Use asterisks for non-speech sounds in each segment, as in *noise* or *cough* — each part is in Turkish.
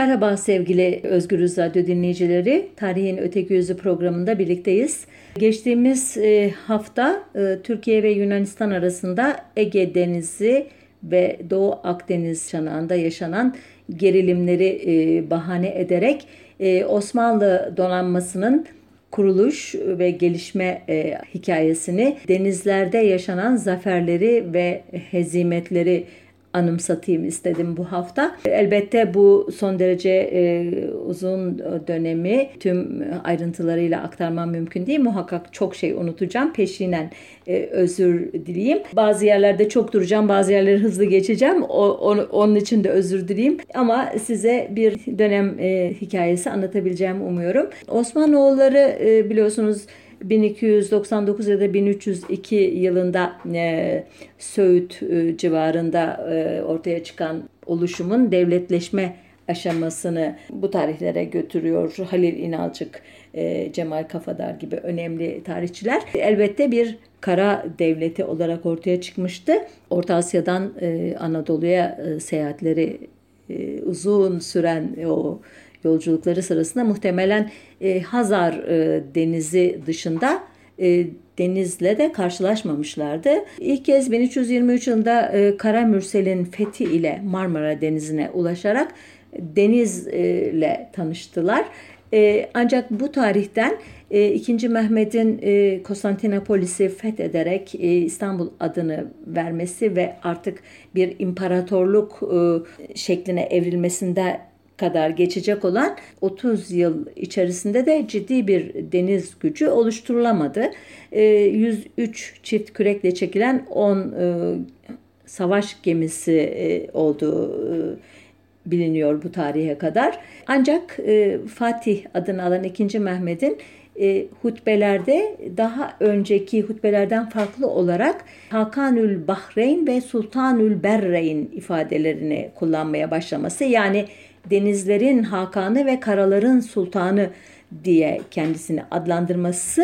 Merhaba sevgili Özgürüz Radyo dinleyicileri. Tarihin Öteki Yüzü programında birlikteyiz. Geçtiğimiz e, hafta e, Türkiye ve Yunanistan arasında Ege Denizi ve Doğu Akdeniz çanağında yaşanan gerilimleri e, bahane ederek Osmanlı donanmasının kuruluş ve gelişme hikayesini, denizlerde yaşanan zaferleri ve hezimetleri anımsatayım istedim bu hafta. Elbette bu son derece e, uzun dönemi tüm ayrıntılarıyla aktarmam mümkün değil. Muhakkak çok şey unutacağım. Peşinen e, özür dileyeyim. Bazı yerlerde çok duracağım, bazı yerleri hızlı geçeceğim. O, on, onun için de özür dileyeyim. Ama size bir dönem e, hikayesi anlatabileceğimi umuyorum. Osmanoğulları e, biliyorsunuz 1299 ya da 1302 yılında e, Söğüt e, civarında e, ortaya çıkan oluşumun devletleşme aşamasını bu tarihlere götürüyor. Halil İnalcık, e, Cemal Kafadar gibi önemli tarihçiler. Elbette bir kara devleti olarak ortaya çıkmıştı. Orta Asya'dan e, Anadolu'ya e, seyahatleri e, uzun süren o yolculukları sırasında muhtemelen e, Hazar e, Denizi dışında e, denizle de karşılaşmamışlardı. İlk kez 1323 yılında e, Kara Mürsel'in fethi ile Marmara Denizi'ne ulaşarak denizle tanıştılar. E, ancak bu tarihten e, 2. Mehmet'in e, Konstantinopolis'i fethederek e, İstanbul adını vermesi ve artık bir imparatorluk e, şekline evrilmesinde kadar geçecek olan 30 yıl içerisinde de ciddi bir deniz gücü oluşturulamadı. 103 ee, çift kürekle çekilen 10 e, savaş gemisi e, olduğu e, biliniyor bu tarihe kadar. Ancak Fatih adını alan 2. Mehmet'in hutbelerde daha önceki hutbelerden farklı olarak Hakanül Bahreyn ve Sultanül Berreyn ifadelerini kullanmaya başlaması yani denizlerin hakanı ve karaların sultanı diye kendisini adlandırması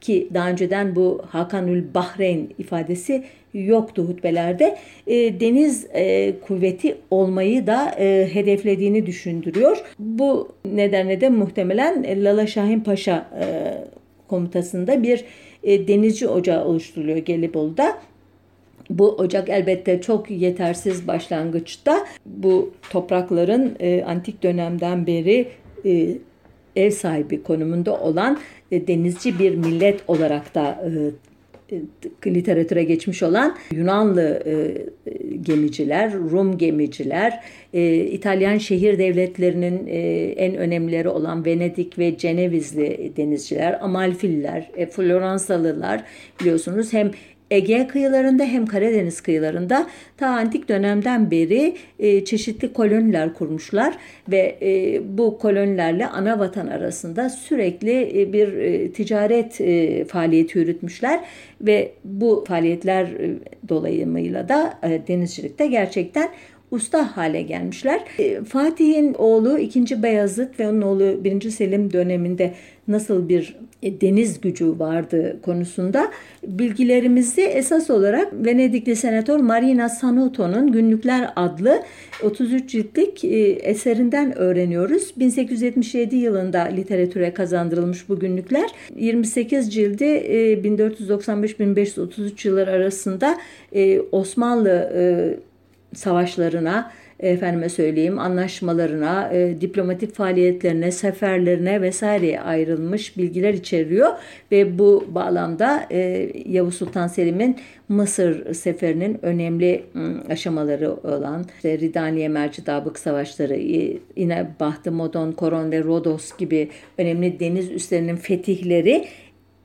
ki daha önceden bu Hakanül Bahreyn ifadesi yoktu hutbelerde. E, deniz e, kuvveti olmayı da e, hedeflediğini düşündürüyor. Bu nedenle de muhtemelen Lala Şahin Paşa e, komutasında bir e, denizci ocağı oluşturuluyor Gelibolu'da. Bu ocak elbette çok yetersiz başlangıçta. Bu toprakların e, antik dönemden beri e, ev sahibi konumunda olan e, denizci bir millet olarak da e, e literatüre geçmiş olan Yunanlı e, gemiciler, Rum gemiciler, e, İtalyan şehir devletlerinin e, en önemlileri olan Venedik ve Cenevizli denizciler, Amalfiller, e, Floransalılar biliyorsunuz hem Ege kıyılarında hem Karadeniz kıyılarında ta antik dönemden beri e, çeşitli koloniler kurmuşlar ve e, bu kolonilerle ana vatan arasında sürekli e, bir e, ticaret e, faaliyeti yürütmüşler ve bu faaliyetler e, dolayımıyla da e, denizcilikte gerçekten usta hale gelmişler. E, Fatih'in oğlu 2. Beyazıt ve onun oğlu 1. Selim döneminde nasıl bir e, deniz gücü vardı konusunda bilgilerimizi esas olarak Venedikli senatör Marina Sanuto'nun Günlükler adlı 33 ciltlik e, eserinden öğreniyoruz. 1877 yılında literatüre kazandırılmış bu günlükler. 28 cildi 1495-1533 yıllar arasında Osmanlı savaşlarına, efendime söyleyeyim anlaşmalarına, e, diplomatik faaliyetlerine, seferlerine vesaire ayrılmış bilgiler içeriyor ve bu bağlamda e, Yavuz Sultan Selim'in Mısır seferinin önemli aşamaları olan işte Ridaniye Mercidabık Savaşları, yine Bahtı Modon, Koron ve Rodos gibi önemli deniz üslerinin fetihleri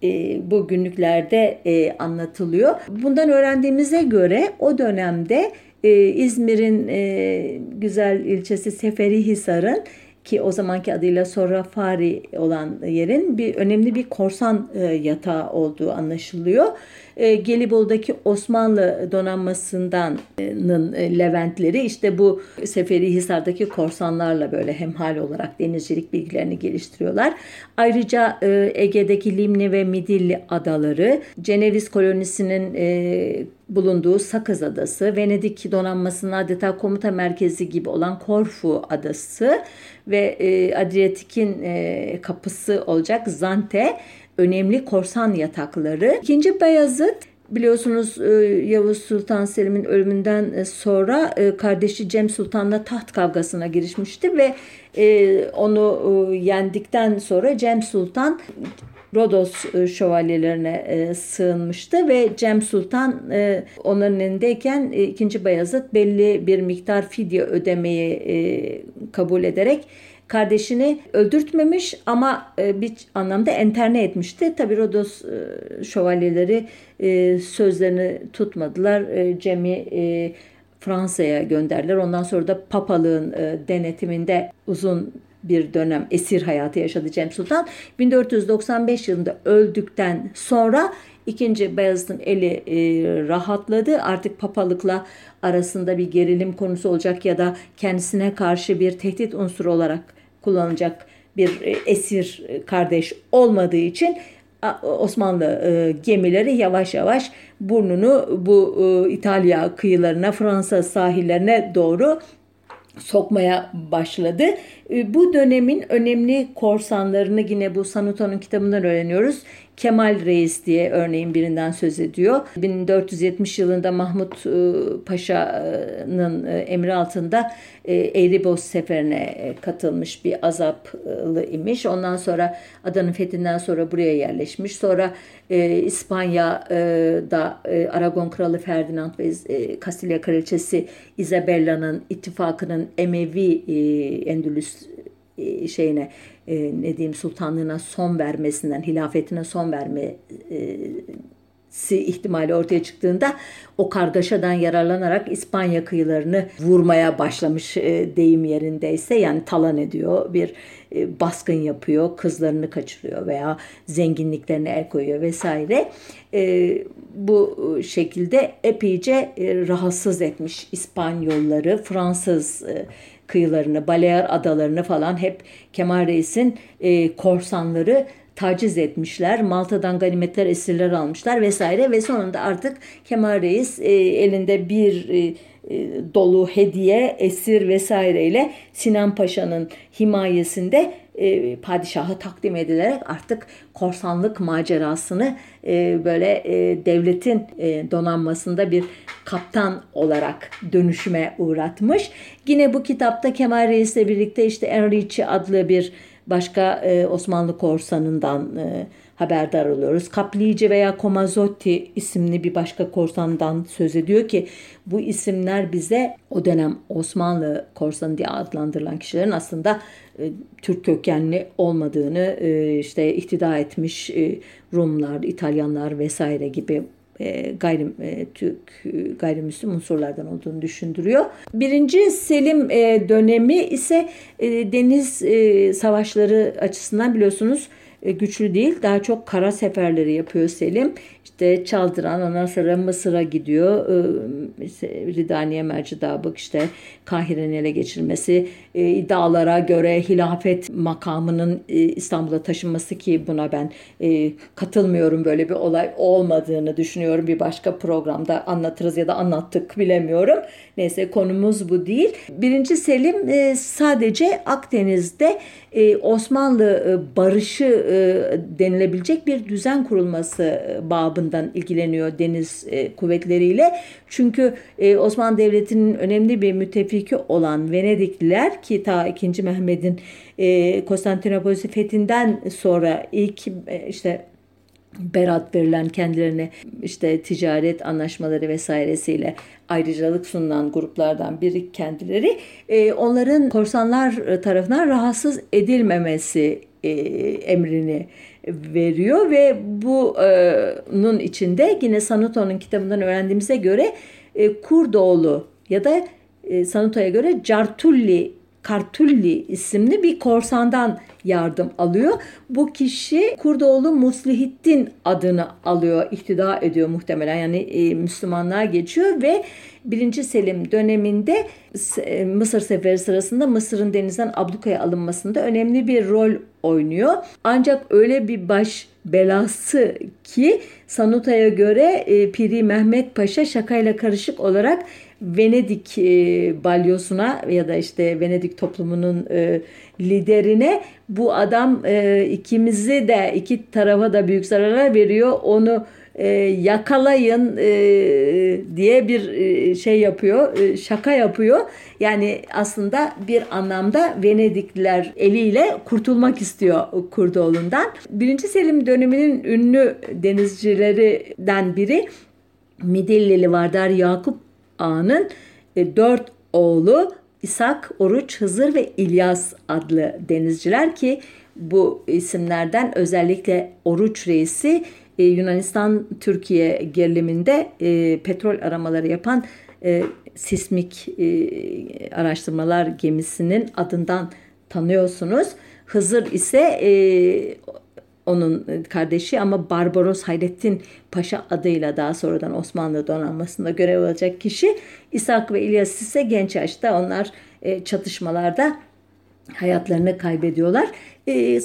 e, bu günlüklerde e, anlatılıyor. Bundan öğrendiğimize göre o dönemde e, İzmir'in e, güzel ilçesi Seferihisar'ın ki o zamanki adıyla sonra Fari olan yerin bir önemli bir korsan e, yatağı olduğu anlaşılıyor. E, Gelibolu'daki Osmanlı donanmasından e, Leventleri işte bu Seferihisar'daki korsanlarla böyle hemhal olarak denizcilik bilgilerini geliştiriyorlar. Ayrıca e, Ege'deki Limni ve Midilli adaları, Ceneviz kolonisinin e, bulunduğu Sakız Adası, Venedik donanmasının adeta komuta merkezi gibi olan Korfu Adası ve e, Adriyatik'in e, kapısı olacak Zante önemli korsan yatakları. İkinci Beyazıt biliyorsunuz e, Yavuz Sultan Selim'in ölümünden e, sonra e, kardeşi Cem Sultan'la taht kavgasına girişmişti ve onu yendikten sonra Cem Sultan Rodos şövalyelerine sığınmıştı ve Cem Sultan onların elindeyken ikinci Bayezid belli bir miktar fidye ödemeyi kabul ederek kardeşini öldürtmemiş ama e, bir anlamda enterne etmişti. Tabi Rodos e, şövalyeleri e, sözlerini tutmadılar. Cem'i Fransa'ya gönderdiler. Ondan sonra da papalığın denetiminde uzun bir dönem esir hayatı yaşadı Cem Sultan. 1495 yılında öldükten sonra ikinci Beyazıt'ın eli e, rahatladı. Artık papalıkla arasında bir gerilim konusu olacak ya da kendisine karşı bir tehdit unsuru olarak kullanılacak bir e, esir kardeş olmadığı için Osmanlı e, gemileri yavaş yavaş burnunu bu e, İtalya kıyılarına, Fransa sahillerine doğru sokmaya başladı. Bu dönemin önemli korsanlarını yine bu Sanuto'nun kitabından öğreniyoruz. Kemal Reis diye örneğin birinden söz ediyor. 1470 yılında Mahmut e, Paşa'nın e, emri altında e, Eğribos seferine katılmış bir azaplı imiş. Ondan sonra adanın fethinden sonra buraya yerleşmiş. Sonra İspanya'da Aragon Kralı Ferdinand ve Kastilya Kraliçesi Isabella'nın ittifakının Emevi Endülüs şeyine e, ne diyeyim sultanlığına son vermesinden, hilafetine son vermesi ihtimali ortaya çıktığında o kargaşadan yararlanarak İspanya kıyılarını vurmaya başlamış e, deyim yerindeyse. Yani talan ediyor bir e, baskın yapıyor kızlarını kaçırıyor veya zenginliklerine el koyuyor vesaire. E, bu şekilde epeyce e, rahatsız etmiş İspanyolları Fransız e, kıyılarını, Balear adalarını falan hep Kemal Reis'in e, korsanları taciz etmişler. Malta'dan ganimetler esirler almışlar vesaire ve sonunda artık Kemal Reis e, elinde bir e, dolu hediye, esir vesaireyle Sinan Paşa'nın himayesinde e, padişaha takdim edilerek artık korsanlık macerasını e, böyle e, devletin e, donanmasında bir kaptan olarak dönüşüme uğratmış. Yine bu kitapta Kemal Reis'le birlikte işte Enrici adlı bir başka e, Osmanlı korsanından e, haberdar oluyoruz. Caplice veya Comazotti isimli bir başka korsandan söz ediyor ki bu isimler bize o dönem Osmanlı korsanı diye adlandırılan kişilerin aslında e, Türk kökenli olmadığını e, işte ihtida etmiş e, Rumlar, İtalyanlar vesaire gibi e, gayrim e, Türk e, gayrimüslim unsurlardan olduğunu düşündürüyor. Birinci Selim dönemi ise deniz savaşları açısından biliyorsunuz güçlü değil. Daha çok kara seferleri yapıyor Selim. İşte Çaldıran ondan sonra Mısır'a gidiyor. E, Ridaniye Mercidabık işte Kahire'nin ele geçirmesi. E, iddialara göre hilafet makamının İstanbul'a taşınması ki buna ben katılmıyorum. Böyle bir olay olmadığını düşünüyorum. Bir başka programda anlatırız ya da anlattık bilemiyorum. Neyse konumuz bu değil. Birinci Selim sadece Akdeniz'de Osmanlı barışı denilebilecek bir düzen kurulması babından ilgileniyor deniz e, kuvvetleriyle. Çünkü e, Osmanlı Devleti'nin önemli bir müttefiki olan Venedikliler ki ta 2. Mehmet'in e, Konstantinopol fethinden sonra ilk e, işte berat verilen kendilerine işte ticaret anlaşmaları vesairesiyle ayrıcalık sunulan gruplardan biri kendileri e, onların korsanlar tarafından rahatsız edilmemesi e, emrini veriyor ve bunun içinde yine Sanuto'nun kitabından öğrendiğimize göre e, Kurdoğlu ya da e, Sanuto'ya göre Cartulli Kartulli isimli bir korsandan yardım alıyor. Bu kişi Kurdoğlu Muslihittin adını alıyor, ihtida ediyor muhtemelen. Yani e, Müslümanlığa geçiyor ve 1. Selim döneminde e, Mısır seferi sırasında Mısır'ın denizden ablukaya alınmasında önemli bir rol oynuyor. Ancak öyle bir baş belası ki Sanuta'ya göre e, Piri Mehmet Paşa şakayla karışık olarak Venedik e, balyosuna ya da işte Venedik toplumunun e, liderine bu adam e, ikimizi de iki tarafa da büyük zararlar veriyor. Onu e, yakalayın e, diye bir e, şey yapıyor, e, şaka yapıyor. Yani aslında bir anlamda Venedikliler eliyle kurtulmak istiyor Kurdoğlu'ndan. Birinci Selim döneminin ünlü denizcilerinden biri Midillili Vardar Yakup Ağa'nın e, dört oğlu İshak, Oruç, Hızır ve İlyas adlı denizciler ki bu isimlerden özellikle Oruç reisi e, Yunanistan-Türkiye geriliminde e, petrol aramaları yapan sismik araştırmalar gemisinin adından tanıyorsunuz. Hızır ise onun kardeşi ama Barbaros Hayrettin Paşa adıyla daha sonradan Osmanlı donanmasında görev alacak kişi. İshak ve İlyas ise genç yaşta onlar e, çatışmalarda hayatlarını kaybediyorlar. E, e,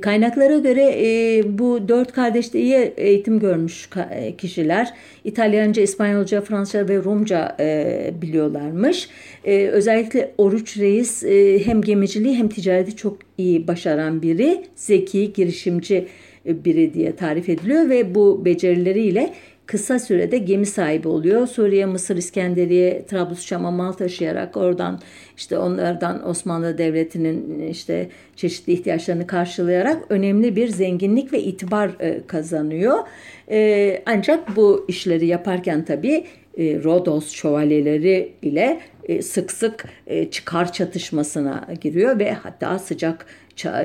kaynaklara göre e, bu dört kardeş de iyi eğitim görmüş e, kişiler. İtalyanca, İspanyolca, Fransızca ve Rumca e, biliyorlarmış. Özellikle Oruç Reis hem gemiciliği hem ticareti çok iyi başaran biri. Zeki, girişimci biri diye tarif ediliyor ve bu becerileriyle kısa sürede gemi sahibi oluyor. Suriye, Mısır, İskenderiye, Trablusçam'a mal taşıyarak oradan işte onlardan Osmanlı Devleti'nin işte çeşitli ihtiyaçlarını karşılayarak önemli bir zenginlik ve itibar e, kazanıyor. E, ancak bu işleri yaparken tabii e, Rodos şövalyeleri ile sık sık çıkar çatışmasına giriyor ve hatta sıcak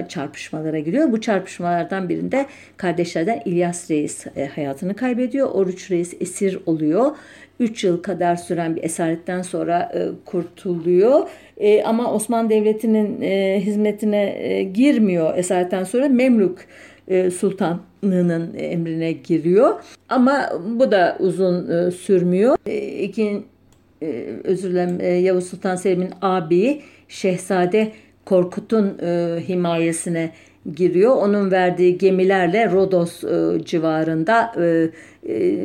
çarpışmalara giriyor. Bu çarpışmalardan birinde kardeşlerden İlyas Reis e, hayatını kaybediyor. Oruç Reis esir oluyor. 3 yıl kadar süren bir esaretten sonra e, kurtuluyor. E, ama Osmanlı Devleti'nin hizmetine girmiyor esaretten sonra. Memlük sultanlığının emrine giriyor. Ama bu da uzun sürmüyor. İkin, özür dilerim Yavuz Sultan Selim'in abi Şehzade Korkut'un e, himayesine giriyor. Onun verdiği gemilerle Rodos e, civarında e, e,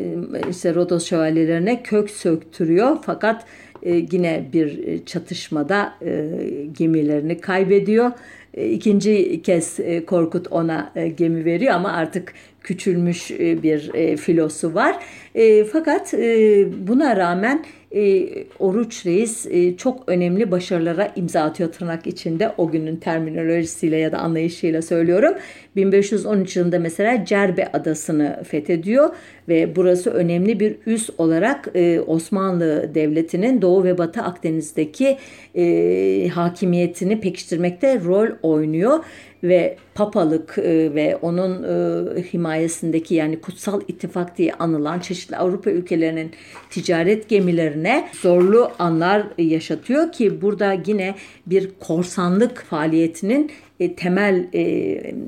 işte Rodos şövalyelerine kök söktürüyor. Fakat e, yine bir çatışmada e, gemilerini kaybediyor. E, ikinci kez e, Korkut ona e, gemi veriyor ama artık küçülmüş e, bir e, filosu var. E, fakat e, buna rağmen e, Oruç Reis e, çok önemli başarılara imza atıyor tırnak içinde o günün terminolojisiyle ya da anlayışıyla söylüyorum. 1513 yılında mesela Cerbe adasını fethediyor ve burası önemli bir üs olarak e, Osmanlı Devleti'nin Doğu ve Batı Akdeniz'deki e, hakimiyetini pekiştirmekte rol oynuyor ve papalık e, ve onun e, himayesindeki yani kutsal ittifak diye anılan çeşitli Avrupa ülkelerinin ticaret gemilerine zorlu anlar yaşatıyor ki burada yine bir korsanlık faaliyetinin e, temel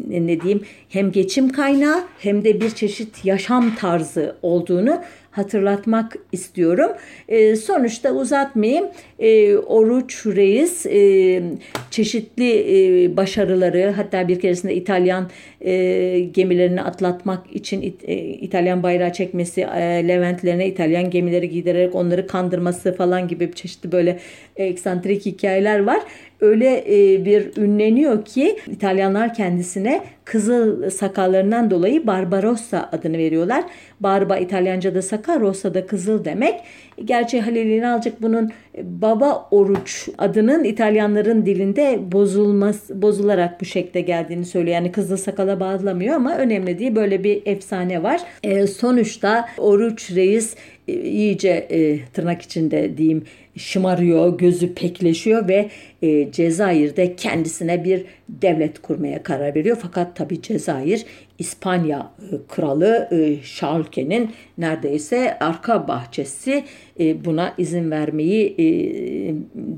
ne diyeyim hem geçim kaynağı hem de bir çeşit yaşam tarzı olduğunu hatırlatmak istiyorum. E, sonuçta uzatmayayım. E, Oruç Reis e, çeşitli e, başarıları hatta bir keresinde İtalyan e, gemilerini atlatmak için it, e, İtalyan bayrağı çekmesi, e, Leventlerine İtalyan gemileri gidererek onları kandırması falan gibi çeşitli böyle eksantrik hikayeler var öyle e, bir ünleniyor ki İtalyanlar kendisine kızıl sakallarından dolayı Barbarossa adını veriyorlar. Barba İtalyanca'da sakal, Rossa da kızıl demek. Gerçi Halil İnalcık bunun baba oruç adının İtalyanların dilinde bozulması, bozularak bu şekilde geldiğini söylüyor. Yani kızıl sakala bağlamıyor ama önemli değil. Böyle bir efsane var. E, sonuçta oruç reis e, iyice e, tırnak içinde diyeyim şımarıyor, gözü pekleşiyor ve e, Cezayir'de kendisine bir devlet kurmaya karar veriyor. Fakat tabii Cezayir İspanya e, kralı e, Şalke'nin neredeyse arka bahçesi e, buna izin vermeyi e,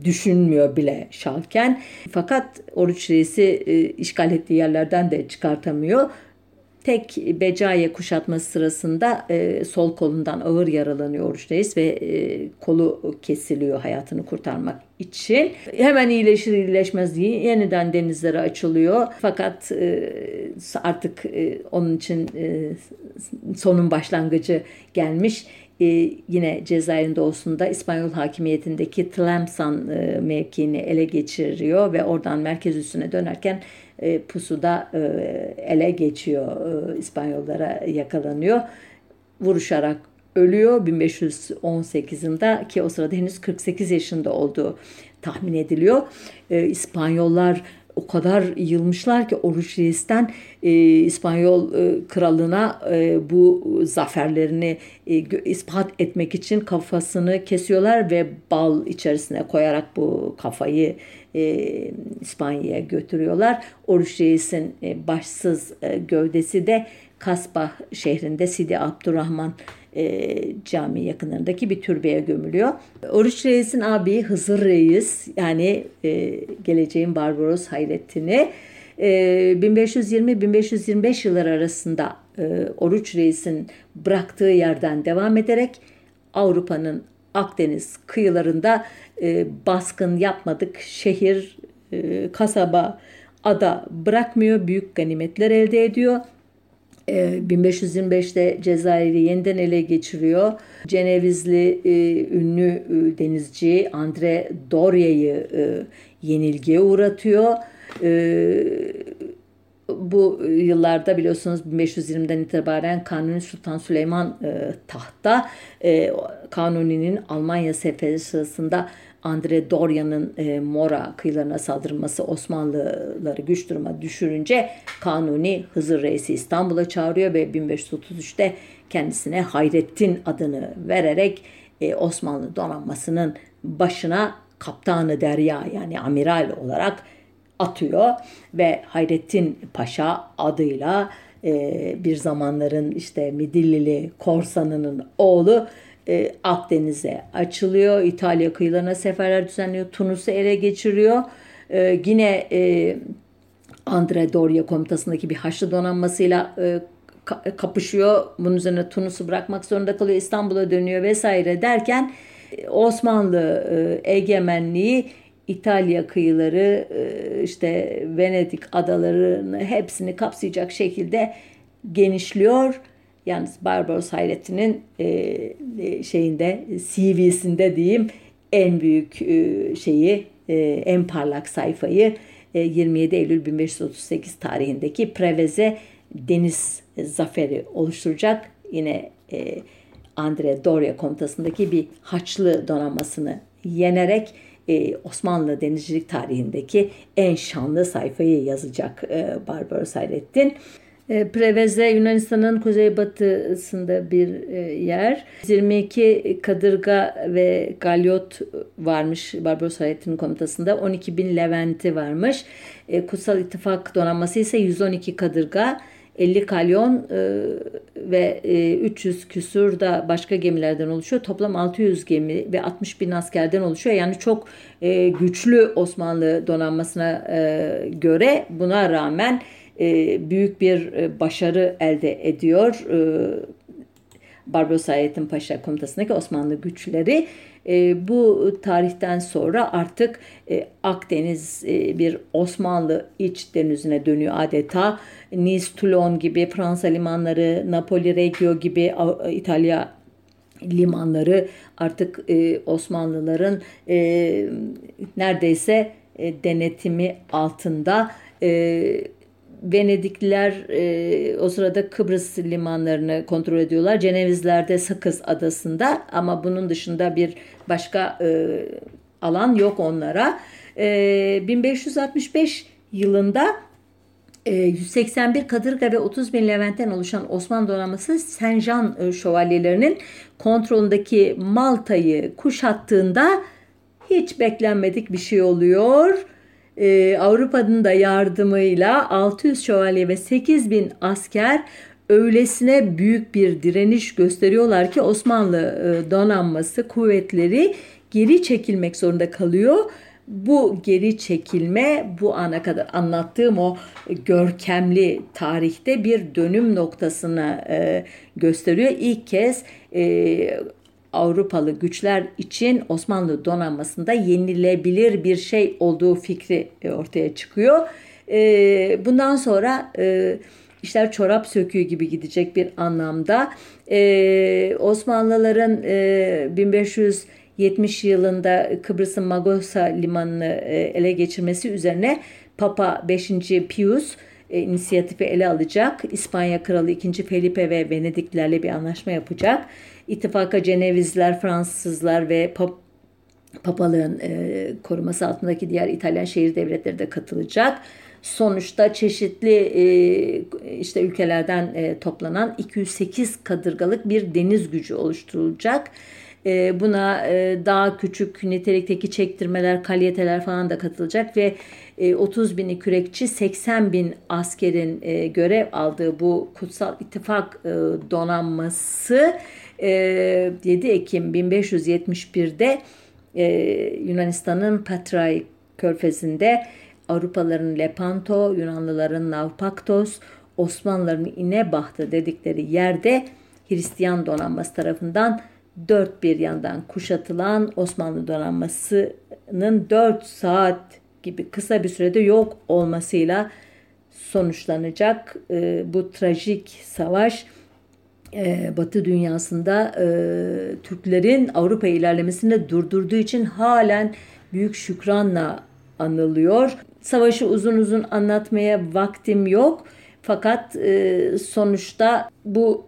düşünmüyor bile Şalken. Fakat Oruç Reis'i e, işgal ettiği yerlerden de çıkartamıyor tek Becaye kuşatması sırasında e, sol kolundan ağır yaralanıyor Oruç Reis ve e, kolu kesiliyor hayatını kurtarmak için. Hemen iyileşir iyileşmez diye yeniden denizlere açılıyor. Fakat e, artık e, onun için e, sonun başlangıcı gelmiş. E, yine Cezayir'in doğusunda İspanyol hakimiyetindeki Tlemcen e, mevkiini ele geçiriyor ve oradan merkez üstüne dönerken e, pusuda e, ele geçiyor. E, İspanyollara yakalanıyor. Vuruşarak ölüyor 1518 yılında ki o sırada henüz 48 yaşında olduğu tahmin ediliyor. E, İspanyollar o kadar yılmışlar ki Oruç Reis'ten e, İspanyol e, kralına e, bu zaferlerini e, ispat etmek için kafasını kesiyorlar ve bal içerisine koyarak bu kafayı e, İspanya'ya götürüyorlar. Oruç Reis'in e, başsız e, gövdesi de Kasbah şehrinde Sidi Abdurrahman e, cami yakınlarındaki bir türbeye gömülüyor. Oruç Reis'in abi Hızır Reis yani e, geleceğin Barbaros Hayrettin'i e, 1520-1525 yılları arasında e, Oruç Reis'in bıraktığı yerden devam ederek Avrupa'nın Akdeniz kıyılarında e, baskın yapmadık şehir, e, kasaba, ada bırakmıyor. Büyük ganimetler elde ediyor. 1525'te e, Cezayir'i yeniden ele geçiriyor. Cenevizli e, ünlü e, denizci Andre Doria'yı e, yenilgiye uğratıyor. Bu yıllarda biliyorsunuz 1520'den itibaren Kanuni Sultan Süleyman tahta. E, Kanuni'nin Almanya seferi sırasında Andre Doria'nın e, Mora kıyılarına saldırması Osmanlıları güç duruma düşürünce Kanuni Hızır Reis'i İstanbul'a çağırıyor ve 1533'te kendisine Hayrettin adını vererek e, Osmanlı donanmasının başına kaptanı derya yani amiral olarak atıyor ve Hayrettin Paşa adıyla e, bir zamanların işte Midillili korsanının oğlu e, Akdeniz'e açılıyor. İtalya kıyılarına seferler düzenliyor. Tunus'u ele geçiriyor. E, yine e, Andre Doria komutasındaki bir Haçlı donanmasıyla e, kapışıyor. Bunun üzerine Tunus'u bırakmak zorunda kalıyor. İstanbul'a dönüyor vesaire derken e, Osmanlı e, egemenliği İtalya kıyıları e, işte Venedik adalarını hepsini kapsayacak şekilde genişliyor. Yalnız Barbaros Hayrettin'in e, e şeyinde CV'sinde diyeyim en büyük e, şeyi e, en parlak sayfayı e, 27 Eylül 1538 tarihindeki Preveze Deniz Zaferi oluşturacak. Yine e, Andre Doria komutasındaki bir Haçlı donanmasını yenerek e, Osmanlı denizcilik tarihindeki en şanlı sayfayı yazacak e, Barbaros Hayrettin. E, Preveze Yunanistan'ın kuzeybatısında bir e, yer. 22 kadırga ve galyot varmış Barbaros Hayrettin'in komutasında. 12 bin Leventi varmış. E, Kutsal İttifak donanması ise 112 kadırga, 50 kalyon ve 300 küsur da başka gemilerden oluşuyor. Toplam 600 gemi ve 60 bin askerden oluşuyor. Yani çok güçlü Osmanlı donanmasına göre buna rağmen büyük bir e, başarı elde ediyor. E, Barbaros Hayrettin Paşa komutasındaki Osmanlı güçleri e, bu tarihten sonra artık e, Akdeniz e, bir Osmanlı iç denizine dönüyor adeta. Nice, Toulon gibi Fransa limanları, Napoli, Reggio gibi İtalya limanları artık e, Osmanlıların e, neredeyse e, denetimi altında. E, Venedikliler e, o sırada Kıbrıs limanlarını kontrol ediyorlar. Cenevizler de Sakız adasında ama bunun dışında bir başka e, alan yok onlara. E, 1565 yılında 181 e, kadırga ve 30 bin Levent'ten oluşan Osmanlı donanması Senjan e, şövalyelerinin kontrolündeki Malta'yı kuşattığında hiç beklenmedik bir şey oluyor. Ee, Avrupa'nın da yardımıyla 600 şövalye ve 8000 asker öylesine büyük bir direniş gösteriyorlar ki Osmanlı e, donanması kuvvetleri geri çekilmek zorunda kalıyor. Bu geri çekilme bu ana kadar anlattığım o görkemli tarihte bir dönüm noktasını e, gösteriyor. İlk kez e, Avrupalı güçler için Osmanlı donanmasında yenilebilir bir şey olduğu fikri e, ortaya çıkıyor. E, bundan sonra e, işler çorap söküğü gibi gidecek bir anlamda. Osmanlıların 1570 yılında Kıbrıs'ın Magosa limanını ele geçirmesi üzerine Papa 5. Pius inisiyatifi ele alacak. İspanya Kralı 2. Felipe ve Venediklilerle bir anlaşma yapacak. İttifaka Cenevizler, Fransızlar ve Pap papalığın e, koruması altındaki diğer İtalyan şehir devletleri de katılacak. Sonuçta çeşitli e, işte ülkelerden e, toplanan 208 kadırgalık bir deniz gücü oluşturulacak. E, buna e, daha küçük nitelikteki çektirmeler, kalyeteler falan da katılacak ve e, 30 bin kürekçi 80 bin askerin e, görev aldığı bu kutsal ittifak e, donanması 7 ee, Ekim 1571'de e, Yunanistan'ın Patray körfezinde Avrupalıların Lepanto, Yunanlıların Navpaktos, Osmanlıların İnebahtı dedikleri yerde Hristiyan donanması tarafından dört bir yandan kuşatılan Osmanlı donanmasının 4 saat gibi kısa bir sürede yok olmasıyla sonuçlanacak e, bu trajik savaş Batı dünyasında e, Türklerin Avrupa ilerlemesini durdurduğu için halen büyük şükranla anılıyor. Savaşı uzun uzun anlatmaya vaktim yok. Fakat e, sonuçta bu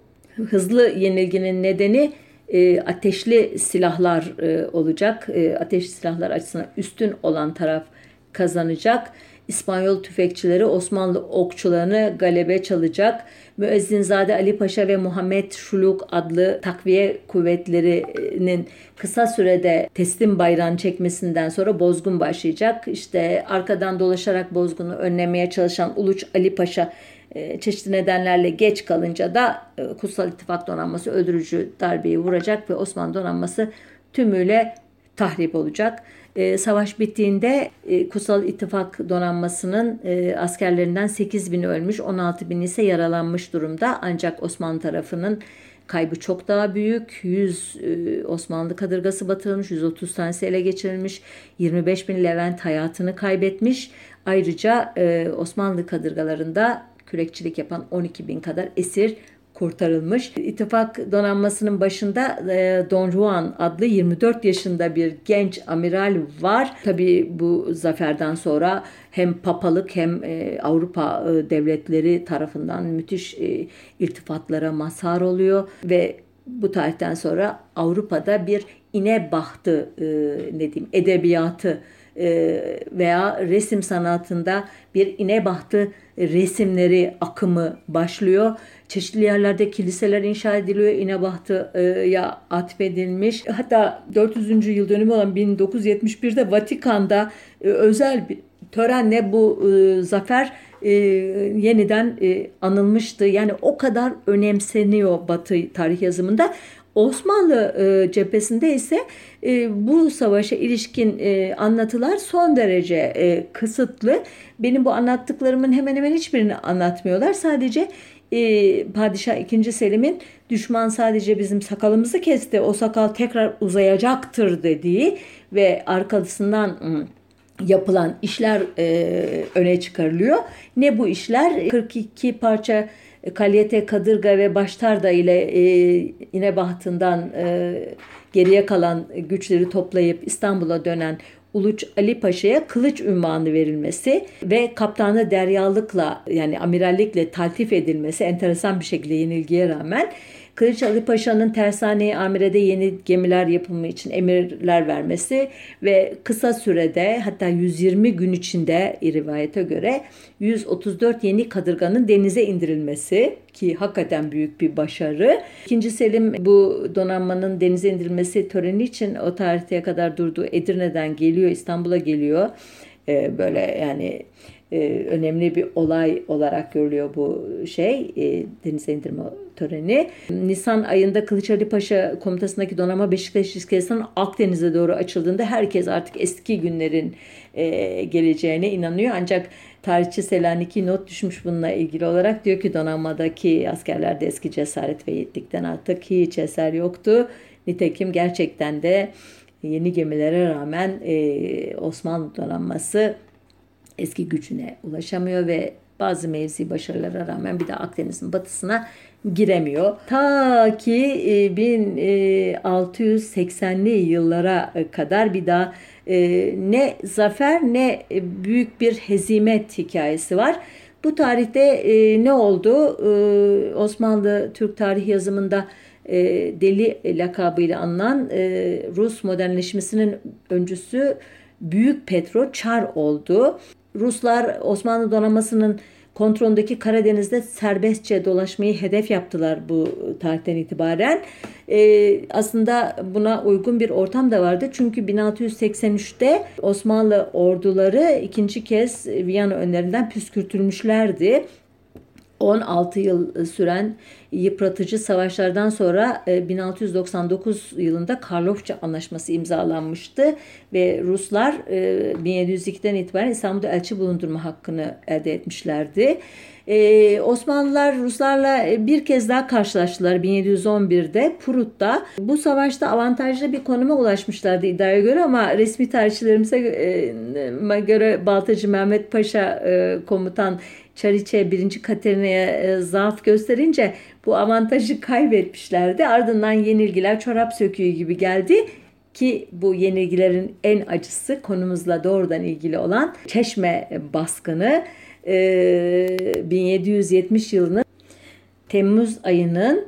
hızlı yenilginin nedeni e, ateşli silahlar olacak. E, ateşli silahlar açısından üstün olan taraf kazanacak. İspanyol tüfekçileri Osmanlı okçularını galebe çalacak. Müezzinzade Ali Paşa ve Muhammed Şuluk adlı takviye kuvvetlerinin kısa sürede teslim bayrağını çekmesinden sonra bozgun başlayacak. İşte arkadan dolaşarak bozgunu önlemeye çalışan Uluç Ali Paşa e, çeşitli nedenlerle geç kalınca da e, Kutsal İttifak donanması öldürücü darbeyi vuracak ve Osmanlı donanması tümüyle tahrip olacak. E, savaş bittiğinde e, Kutsal İttifak donanmasının e, askerlerinden 8 bin ölmüş, 16 bin ise yaralanmış durumda. Ancak Osmanlı tarafının kaybı çok daha büyük. 100 e, Osmanlı kadırgası batırılmış, 130 tanesi ele geçirilmiş, 25 bin Levent hayatını kaybetmiş. Ayrıca e, Osmanlı kadırgalarında kürekçilik yapan 12 bin kadar esir kurtarılmış. İttifak donanmasının başında e, Don Juan adlı 24 yaşında bir genç amiral var. Tabii bu zaferden sonra hem papalık hem e, Avrupa e, devletleri tarafından müthiş iltifatlara mazhar oluyor ve bu tarihten sonra Avrupa'da bir inebahtı ne diyeyim edebiyatı veya resim sanatında bir inebahtı resimleri akımı başlıyor çeşitli yerlerde kiliseler inşa ediliyor. İnebahtı'ya atfedilmiş. Hatta 400. yıl dönümü olan 1971'de Vatikan'da e, özel bir törenle bu e, zafer e, yeniden anılmıştı. Yani o kadar önemseniyor Batı tarih yazımında. Osmanlı e, cephesinde ise e, bu savaşa ilişkin e, anlatılar son derece e, kısıtlı. Benim bu anlattıklarımın hemen hemen hiçbirini anlatmıyorlar. Sadece e, Padişah 2. Selim'in düşman sadece bizim sakalımızı kesti o sakal tekrar uzayacaktır dediği ve arkasından yapılan işler e, öne çıkarılıyor. Ne bu işler? 42 parça Kalyete, Kadırga ve Baştarda ile e, İnebahtından e, geriye kalan güçleri toplayıp İstanbul'a dönen Uluç Ali Paşa'ya kılıç ünvanı verilmesi ve kaptanı deryalıkla yani amirallikle taltif edilmesi enteresan bir şekilde yenilgiye rağmen Kılıç Ali Paşa'nın Tersane-i Amire'de yeni gemiler yapımı için emirler vermesi ve kısa sürede hatta 120 gün içinde rivayete göre 134 yeni kadırganın denize indirilmesi ki hakikaten büyük bir başarı. İkinci Selim bu donanmanın denize indirilmesi töreni için o tarihteye kadar durduğu Edirne'den geliyor, İstanbul'a geliyor. Ee, böyle yani e, önemli bir olay olarak görülüyor bu şey e, indirme töreni. Nisan ayında Kılıç Ali Paşa komutasındaki donanma Beşiktaş iskelesinden Akdeniz'e doğru açıldığında herkes artık eski günlerin e, geleceğine inanıyor. Ancak tarihçi Selanik'i not düşmüş bununla ilgili olarak diyor ki donanmadaki askerlerde eski cesaret ve yiğitlikten artık hiç eser yoktu. Nitekim gerçekten de yeni gemilere rağmen e, Osmanlı donanması eski gücüne ulaşamıyor ve bazı mevzi başarılara rağmen bir de Akdeniz'in batısına giremiyor. Ta ki 1680'li e, yıllara kadar bir daha e, ne zafer ne büyük bir hezimet hikayesi var. Bu tarihte e, ne oldu? Osmanlı Türk tarih yazımında deli lakabıyla anılan Rus modernleşmesinin öncüsü Büyük Petro Çar oldu. Ruslar Osmanlı donanmasının kontrolündeki Karadeniz'de serbestçe dolaşmayı hedef yaptılar bu tarihten itibaren. Ee, aslında buna uygun bir ortam da vardı. Çünkü 1683'te Osmanlı orduları ikinci kez Viyana önlerinden püskürtülmüşlerdi. 16 yıl süren yıpratıcı savaşlardan sonra 1699 e, yılında Karlofça Anlaşması imzalanmıştı ve Ruslar 1702'den e, itibaren İstanbul'da elçi bulundurma hakkını elde etmişlerdi. Ee, Osmanlılar Ruslarla bir kez daha karşılaştılar 1711'de Prut'ta. Bu savaşta avantajlı bir konuma ulaşmışlardı iddiaya göre ama resmi tarihçilerimize e, göre Baltacı Mehmet Paşa e, komutan Çariçe 1. Katerina'ya e, zaaf gösterince bu avantajı kaybetmişlerdi. Ardından yenilgiler çorap söküğü gibi geldi ki bu yenilgilerin en acısı konumuzla doğrudan ilgili olan Çeşme baskını 1770 yılının Temmuz ayının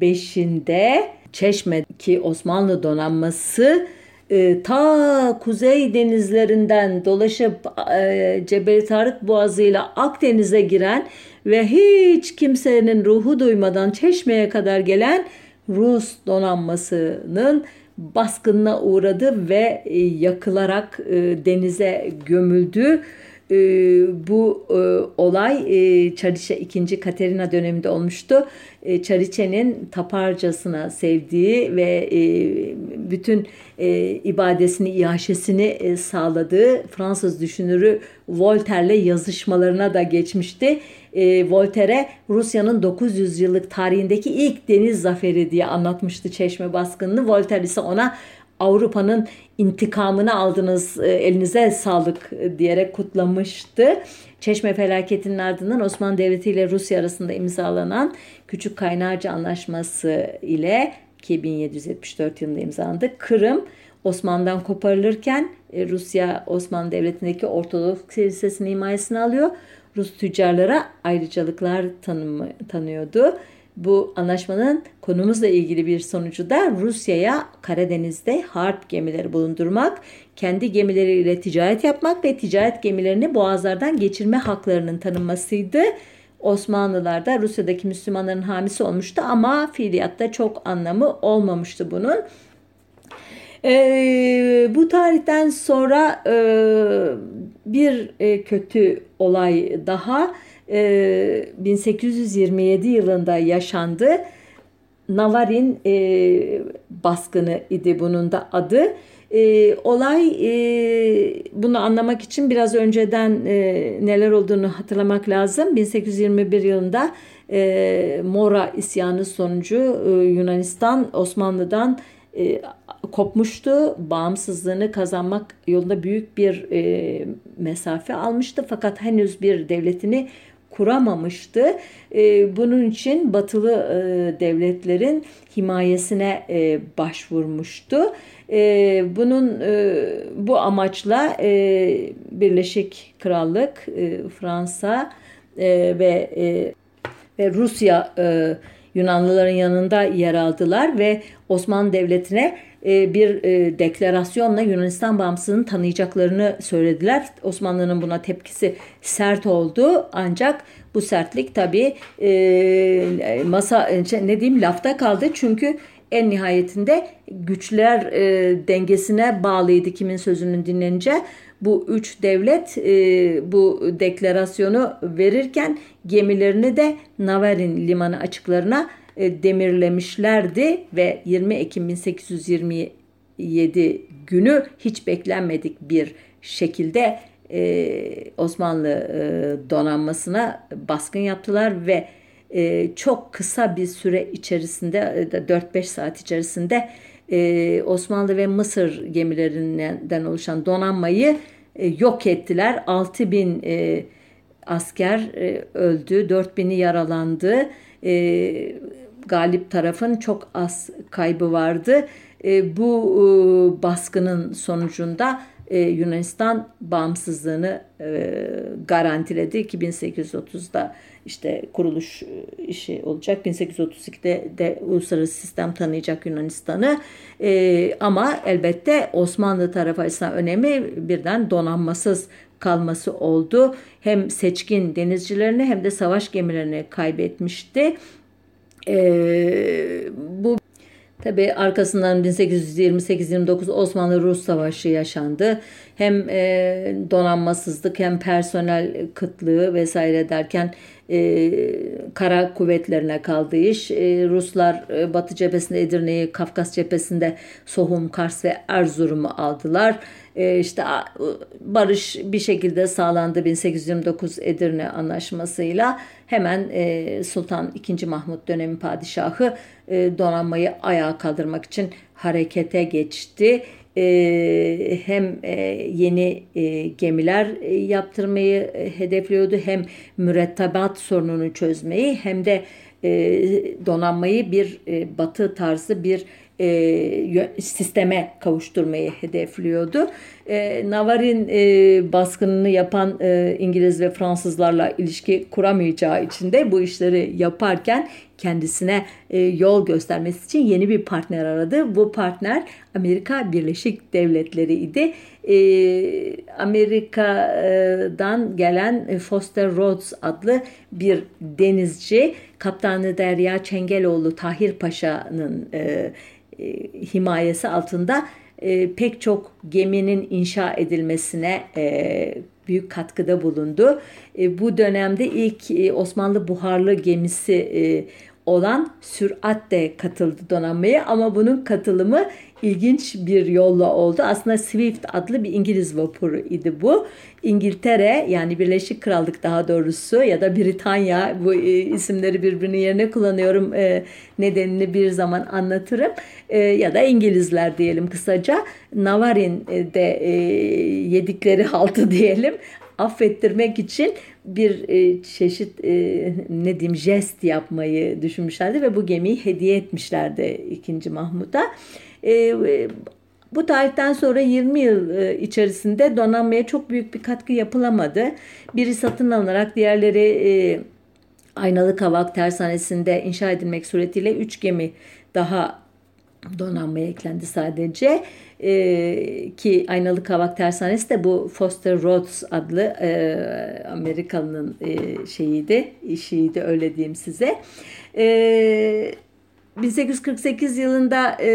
5'inde Çeşme'deki Osmanlı donanması e, ta kuzey denizlerinden dolaşıp e, Cebeli Tarık Boğazı'yla Akdeniz'e giren ve hiç kimsenin ruhu duymadan Çeşme'ye kadar gelen Rus donanmasının baskınına uğradı ve e, yakılarak e, denize gömüldü. E, bu e, olay e, Çariçe 2. Katerina döneminde olmuştu. E, Çariçe'nin taparcasına sevdiği ve e, bütün e, ibadesini, iaşesini e, sağladığı Fransız düşünürü Voltaire'le yazışmalarına da geçmişti. E, Voltaire Rusya'nın 900 yıllık tarihindeki ilk deniz zaferi diye anlatmıştı Çeşme baskınını. Voltaire ise ona Avrupa'nın intikamını aldınız e, elinize sağlık e, diyerek kutlamıştı. Çeşme felaketinin ardından Osmanlı Devleti ile Rusya arasında imzalanan Küçük Kaynarca Anlaşması ile ki 1774 yılında imzalandı. Kırım Osmanlı'dan koparılırken e, Rusya Osmanlı Devleti'ndeki Ortodoks Kilisesi'nin himayesini alıyor. Rus tüccarlara ayrıcalıklar tanımı, tanıyordu. Bu anlaşmanın konumuzla ilgili bir sonucu da Rusya'ya Karadeniz'de harp gemileri bulundurmak, kendi gemileriyle ticaret yapmak ve ticaret gemilerini boğazlardan geçirme haklarının tanınmasıydı. Osmanlılar da Rusya'daki Müslümanların hamisi olmuştu ama fiiliyatta çok anlamı olmamıştı bunun. E, bu tarihten sonra e, bir e, kötü olay daha e, 1827 yılında yaşandı. Navarin e, baskını idi bunun da adı. E, olay e, bunu anlamak için biraz önceden e, neler olduğunu hatırlamak lazım. 1821 yılında e, Mora isyanı sonucu e, Yunanistan Osmanlı'dan e, kopmuştu. Bağımsızlığını kazanmak yolunda büyük bir e, mesafe almıştı. Fakat henüz bir devletini kuramamıştı. E, bunun için batılı e, devletlerin himayesine e, başvurmuştu. E, bunun e, bu amaçla Birleşik Krallık, Fransa ve ve Rusya Yunanlıların yanında yer aldılar ve Osmanlı Devleti'ne bir e, deklarasyonla Yunanistan bağımsızlığını tanıyacaklarını söylediler. Osmanlı'nın buna tepkisi sert oldu ancak bu sertlik tabii e, masa ne diyeyim lafta kaldı çünkü en nihayetinde güçler e, dengesine bağlıydı kimin sözünün dinlenince. Bu üç devlet e, bu deklarasyonu verirken gemilerini de Navarin limanı açıklarına e, demirlemişlerdi ve 20 Ekim 1827 günü hiç beklenmedik bir şekilde e, Osmanlı e, donanmasına baskın yaptılar ve e, çok kısa bir süre içerisinde 4-5 e, saat içerisinde e, Osmanlı ve Mısır gemilerinden oluşan donanmayı e, yok ettiler. 6 bin e, asker e, öldü, 4 bini yaralandı. Galip tarafın çok az kaybı vardı. E, bu e, baskının sonucunda e, Yunanistan bağımsızlığını e, garantiledi. 2830'da işte kuruluş e, işi olacak. 1832'de de uluslararası sistem tanıyacak Yunanistan'ı. E, ama elbette Osmanlı tarafı açısından önemi birden donanmasız kalması oldu. Hem seçkin denizcilerini hem de savaş gemilerini kaybetmişti. E, bu Tabi arkasından 1828-29 Osmanlı-Rus Savaşı yaşandı. Hem e, donanmasızlık hem personel kıtlığı vesaire derken e, kara kuvvetlerine kaldı iş. E, Ruslar e, Batı cephesinde Edirne'yi, Kafkas cephesinde Sohum, Kars ve Erzurum'u aldılar. E, işte barış bir şekilde sağlandı 1829 Edirne Anlaşması'yla. Hemen e, Sultan II. Mahmut dönemi padişahı e, donanmayı ayağa kaldırmak için harekete geçti e, hem yeni gemiler yaptırmayı hedefliyordu hem mürettebat sorununu çözmeyi hem de donanmayı bir batı tarzı bir e, sisteme kavuşturmayı hedefliyordu. E, Navarin e, baskınını yapan e, İngiliz ve Fransızlarla ilişki kuramayacağı için de bu işleri yaparken kendisine yol göstermesi için yeni bir partner aradı. Bu partner Amerika Birleşik Devletleri idi. Amerika'dan gelen Foster Rhodes adlı bir denizci Kaptanı Derya Çengeloğlu Tahir Paşa'nın e, himayesi altında e, pek çok geminin inşa edilmesine e, büyük katkıda bulundu. E, bu dönemde ilk e, Osmanlı buharlı gemisi e, olan Sürat de katıldı donanmaya ama bunun katılımı ilginç bir yolla oldu. Aslında Swift adlı bir İngiliz vapuru idi bu. İngiltere yani Birleşik Krallık daha doğrusu ya da Britanya bu e, isimleri birbirinin yerine kullanıyorum e, nedenini bir zaman anlatırım e, ya da İngilizler diyelim kısaca Navarin'de yedikleri haltı *laughs* diyelim affettirmek için bir çeşit ne diyeyim jest yapmayı düşünmüşlerdi ve bu gemiyi hediye etmişlerdi 2. Mahmut'a. E, e, bu tarihten sonra 20 yıl e, içerisinde donanmaya çok büyük bir katkı yapılamadı. Biri satın alınarak diğerleri e, Aynalı Kavak Tersanesi'nde inşa edilmek suretiyle 3 gemi daha donanmaya eklendi sadece. E, ki Aynalı Kavak Tersanesi de bu Foster Rhodes adlı e, Amerikalı'nın e, şeyiydi, işiydi öyle diyeyim size. E, 1848 yılında e,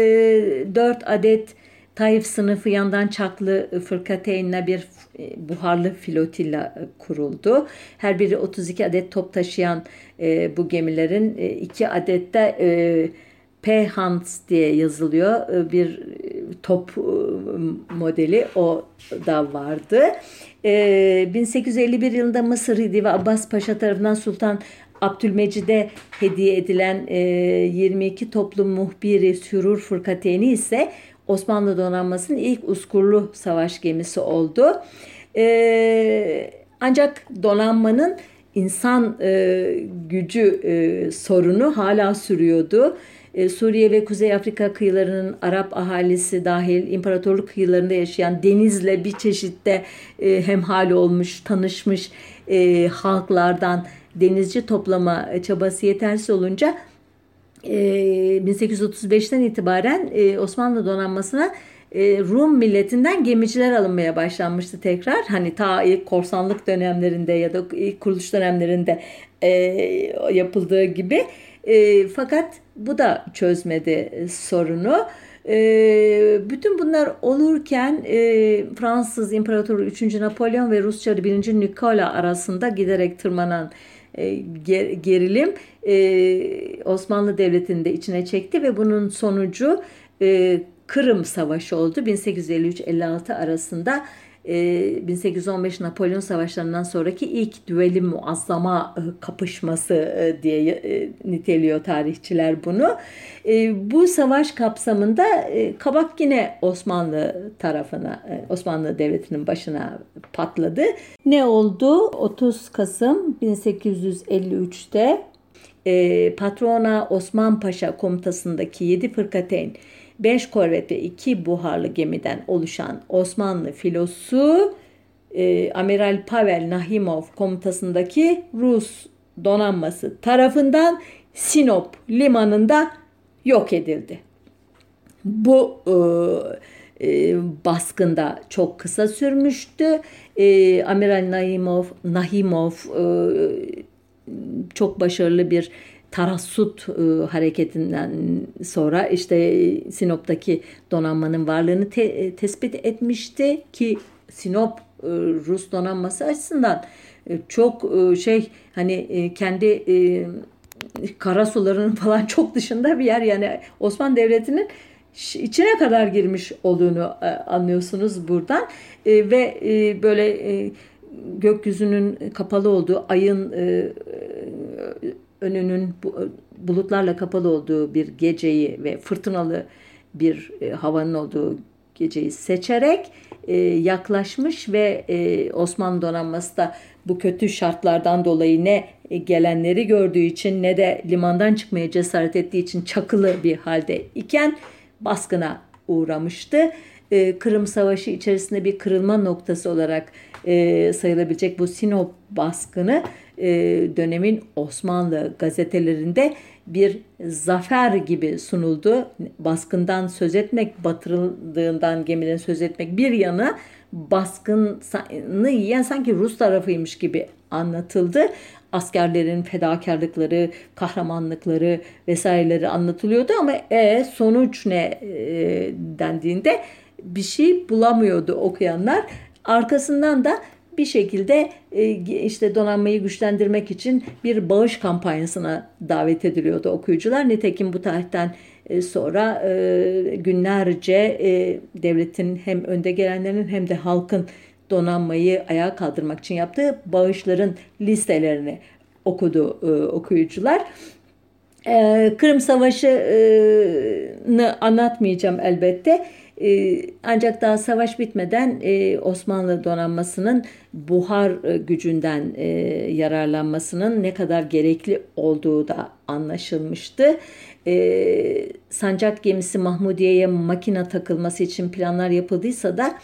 4 adet Taif sınıfı yandan çaklı fırkateynle bir e, buharlı flotilla e, kuruldu. Her biri 32 adet top taşıyan e, bu gemilerin e, iki adet de e, P Hans diye yazılıyor. E, bir e, top e, modeli o da vardı. 1851 yılında Mısır Hidi ve Abbas Paşa tarafından Sultan Abdülmecid'e hediye edilen 22 toplum muhbiri sürur fırkateyni ise Osmanlı donanmasının ilk uskurlu savaş gemisi oldu. Ancak donanmanın insan gücü sorunu hala sürüyordu. E, Suriye ve Kuzey Afrika kıyılarının Arap ahalisi dahil imparatorluk kıyılarında yaşayan denizle bir çeşitte e, hemhal olmuş, tanışmış e, halklardan denizci toplama çabası yetersiz olunca 1835'ten itibaren Osmanlı donanmasına Rum milletinden gemiciler alınmaya başlanmıştı tekrar. Hani ta ilk korsanlık dönemlerinde ya da ilk kuruluş dönemlerinde yapıldığı gibi. Fakat bu da çözmedi sorunu. bütün bunlar olurken Fransız İmparatoru 3. Napolyon ve Rus Çarı 1. Nikola arasında giderek tırmanan gerilim Osmanlı Devleti'ni de içine çekti ve bunun sonucu Kırım Savaşı oldu. 1853-56 arasında 1815 Napolyon Savaşları'ndan sonraki ilk düeli muazzama kapışması diye niteliyor tarihçiler bunu. Bu savaş kapsamında kabak yine Osmanlı tarafına, Osmanlı Devleti'nin başına patladı. Ne oldu? 30 Kasım 1853'te Patrona Osman Paşa komutasındaki 7 fırkateyn 5 korvet ve 2 buharlı gemiden oluşan Osmanlı filosu e, Amiral Pavel Nahimov komutasındaki Rus donanması tarafından Sinop limanında yok edildi. Bu e, e, baskında çok kısa sürmüştü. E, Amiral Nahimov, Nahimov e, çok başarılı bir Tarassut e, hareketinden sonra işte Sinop'taki donanmanın varlığını te, e, tespit etmişti ki Sinop e, Rus donanması açısından e, çok e, şey hani e, kendi e, kara sularının *laughs* falan çok dışında bir yer. Yani Osmanlı Devleti'nin içine kadar girmiş olduğunu e, anlıyorsunuz buradan. E, ve e, böyle e, gökyüzünün kapalı olduğu ayın e, önünün bulutlarla kapalı olduğu bir geceyi ve fırtınalı bir e, havanın olduğu geceyi seçerek e, yaklaşmış ve e, Osmanlı donanması da bu kötü şartlardan dolayı ne gelenleri gördüğü için ne de limandan çıkmaya cesaret ettiği için çakılı bir halde iken baskına uğramıştı. Kırım Savaşı içerisinde bir kırılma noktası olarak sayılabilecek bu Sinop baskını e, dönemin Osmanlı gazetelerinde bir zafer gibi sunuldu. Baskından söz etmek, batırıldığından gemiden söz etmek bir yana baskını yiyen sanki Rus tarafıymış gibi anlatıldı. Askerlerin fedakarlıkları, kahramanlıkları vesaireleri anlatılıyordu ama e, sonuç ne e, dendiğinde bir şey bulamıyordu okuyanlar. Arkasından da bir şekilde e, işte donanmayı güçlendirmek için bir bağış kampanyasına davet ediliyordu okuyucular. Nitekim bu tarihten e, sonra e, günlerce devletin hem önde gelenlerin hem de halkın donanmayı ayağa kaldırmak için yaptığı bağışların listelerini okudu okuyucular. Kırım Savaşı'nı anlatmayacağım elbette. Ee, ancak daha savaş bitmeden e, Osmanlı donanmasının buhar e, gücünden e, yararlanmasının ne kadar gerekli olduğu da anlaşılmıştı. sancak gemisi Mahmudiye'ye makina takılması için planlar yapıldıysa da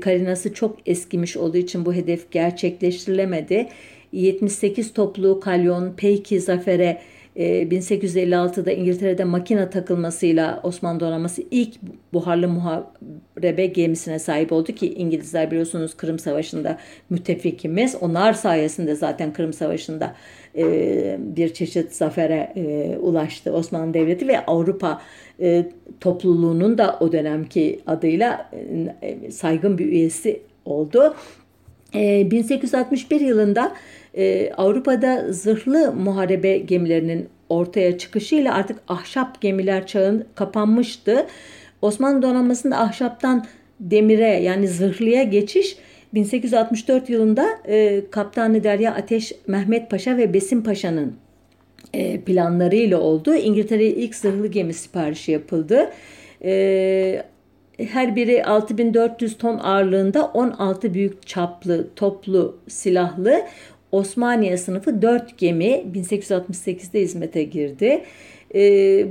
karinası çok eskimiş olduğu için bu hedef gerçekleştirilemedi. 78 toplu kalyon Peyki Zafer'e 1856'da ee, İngiltere'de makina takılmasıyla Osmanlı donanması ilk buharlı muharebe gemisine sahip oldu ki İngilizler biliyorsunuz Kırım Savaşı'nda müttefikimiz. Onlar sayesinde zaten Kırım Savaşı'nda e, bir çeşit zafere e, ulaştı Osmanlı Devleti ve Avrupa e, topluluğunun da o dönemki adıyla saygın bir üyesi oldu. 1861 yılında e, Avrupa'da zırhlı muharebe gemilerinin ortaya çıkışıyla artık ahşap gemiler çağın kapanmıştı. Osmanlı donanmasında ahşaptan demire yani zırhlıya geçiş 1864 yılında e, Kaptanı Derya Ateş Mehmet Paşa ve Besim Paşa'nın e, planlarıyla oldu. İngiltere'ye ilk zırhlı gemi siparişi yapıldı. E, her biri 6400 ton ağırlığında 16 büyük çaplı toplu silahlı Osmaniye sınıfı 4 gemi 1868'de hizmete girdi. E,